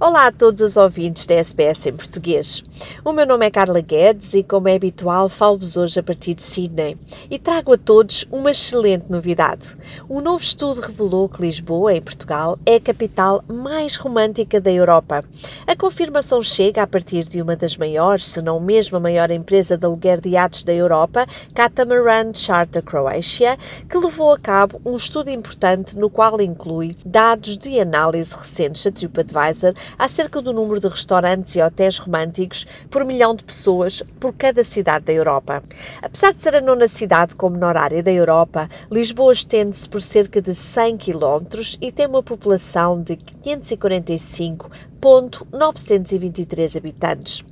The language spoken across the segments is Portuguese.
Olá a todos os ouvintes da SBS em português. O meu nome é Carla Guedes e, como é habitual, falo-vos hoje a partir de Sydney e trago a todos uma excelente novidade. Um novo estudo revelou que Lisboa, em Portugal, é a capital mais romântica da Europa. A confirmação chega a partir de uma das maiores, se não mesmo a maior empresa de aluguer de iates da Europa, Catamaran Charter Croatia, que levou a cabo um estudo importante no qual inclui dados de análise recentes da TripAdvisor acerca do número de restaurantes e hotéis românticos por milhão de pessoas por cada cidade da Europa. Apesar de ser a nona cidade com menor área da Europa, Lisboa estende-se por cerca de 100 km e tem uma população de 545.923 habitantes.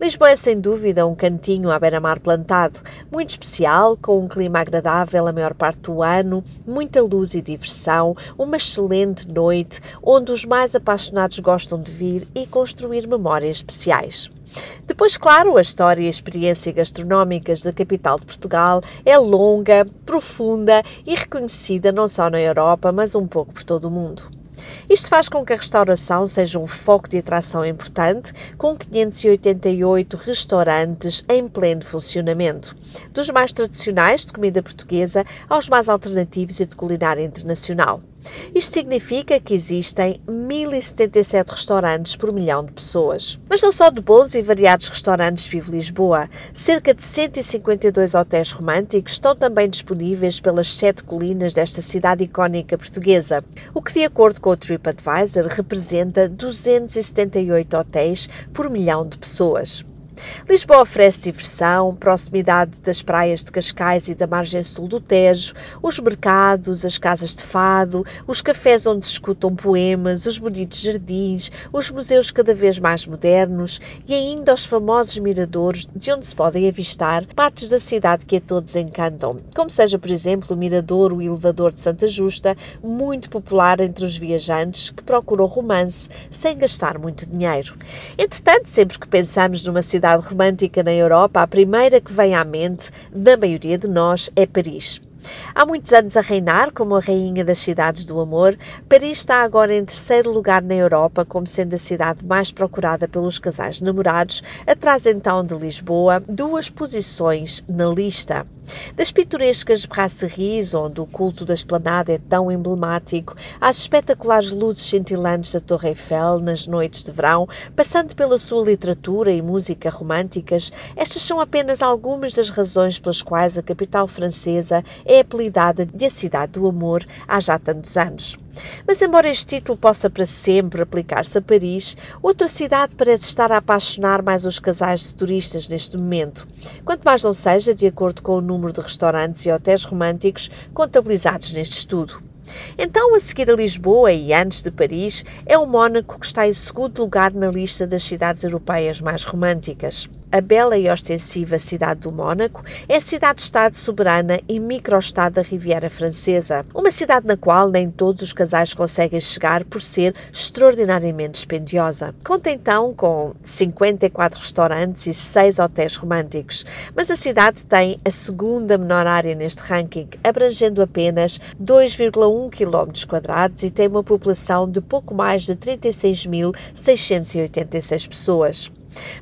Lisboa é sem dúvida um cantinho à beira-mar plantado, muito especial, com um clima agradável a maior parte do ano, muita luz e diversão, uma excelente noite onde os mais apaixonados gostam de vir e construir memórias especiais. Depois, claro, a história e a experiência gastronómicas da capital de Portugal é longa, profunda e reconhecida não só na Europa, mas um pouco por todo o mundo. Isto faz com que a restauração seja um foco de atração importante, com 588 restaurantes em pleno funcionamento, dos mais tradicionais de comida portuguesa aos mais alternativos e de culinária internacional. Isto significa que existem 1077 restaurantes por milhão de pessoas. Mas não só de bons e variados restaurantes vive Lisboa. Cerca de 152 hotéis românticos estão também disponíveis pelas sete colinas desta cidade icónica portuguesa, o que, de acordo com o TripAdvisor, representa 278 hotéis por milhão de pessoas. Lisboa oferece diversão, proximidade das praias de Cascais e da margem sul do Tejo, os mercados, as casas de fado, os cafés onde se escutam poemas, os bonitos jardins, os museus cada vez mais modernos e ainda os famosos miradores de onde se podem avistar partes da cidade que a todos encantam, como seja, por exemplo, o Mirador, o Elevador de Santa Justa, muito popular entre os viajantes que procuram romance sem gastar muito dinheiro. Entretanto, sempre que pensamos numa cidade cidade romântica na Europa, a primeira que vem à mente da maioria de nós é Paris. Há muitos anos a reinar como a rainha das cidades do amor, Paris está agora em terceiro lugar na Europa como sendo a cidade mais procurada pelos casais namorados, atrás então de Lisboa, duas posições na lista. Das pitorescas brasseries, onde o culto da esplanada é tão emblemático, às espetaculares luzes cintilantes da Torre Eiffel nas noites de verão, passando pela sua literatura e música românticas, estas são apenas algumas das razões pelas quais a capital francesa é apelidada de a cidade do amor há já tantos anos. Mas, embora este título possa para sempre aplicar-se a Paris, outra cidade parece estar a apaixonar mais os casais de turistas neste momento. Quanto mais não seja, de acordo com o número de restaurantes e hotéis românticos contabilizados neste estudo. Então, a seguir a Lisboa e antes de Paris, é o Mónaco que está em segundo lugar na lista das cidades europeias mais românticas. A bela e ostensiva cidade do Mónaco é cidade-estado soberana e microestado da Riviera Francesa, uma cidade na qual nem todos os casais conseguem chegar por ser extraordinariamente dispendiosa. Conta então com 54 restaurantes e 6 hotéis românticos, mas a cidade tem a segunda menor área neste ranking, abrangendo apenas 2,1 km e tem uma população de pouco mais de 36.686 pessoas.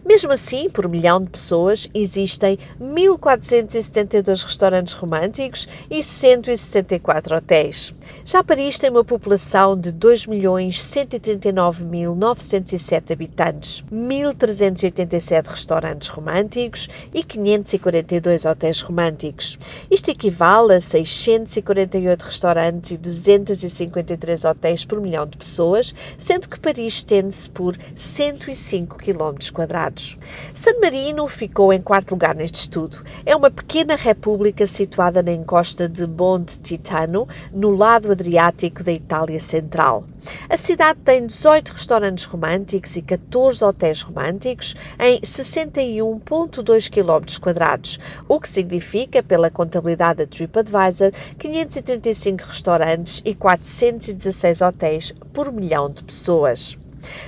Mesmo assim, por milhão de pessoas, existem 1.472 restaurantes românticos e 164 hotéis. Já Paris tem uma população de 2.139.907 habitantes, 1.387 restaurantes românticos e 542 hotéis românticos. Isto equivale a 648 restaurantes e 253 hotéis por milhão de pessoas, sendo que Paris estende-se por 105 km quadrados. San Marino ficou em quarto lugar neste estudo. É uma pequena república situada na encosta de Monte Titano, no lado adriático da Itália Central. A cidade tem 18 restaurantes românticos e 14 hotéis românticos em 61,2 km o que significa, pela contabilidade da TripAdvisor, 535 restaurantes e 416 hotéis por milhão de pessoas.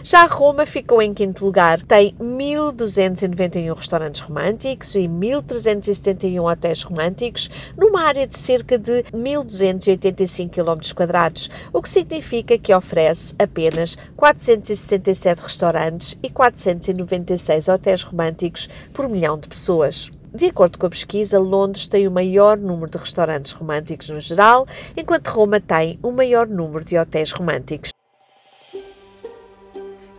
Já Roma ficou em quinto lugar, tem 1.291 restaurantes românticos e 1.371 hotéis românticos, numa área de cerca de 1.285 km o que significa que oferece apenas 467 restaurantes e 496 hotéis românticos por milhão de pessoas. De acordo com a pesquisa, Londres tem o maior número de restaurantes românticos no geral, enquanto Roma tem o maior número de hotéis românticos.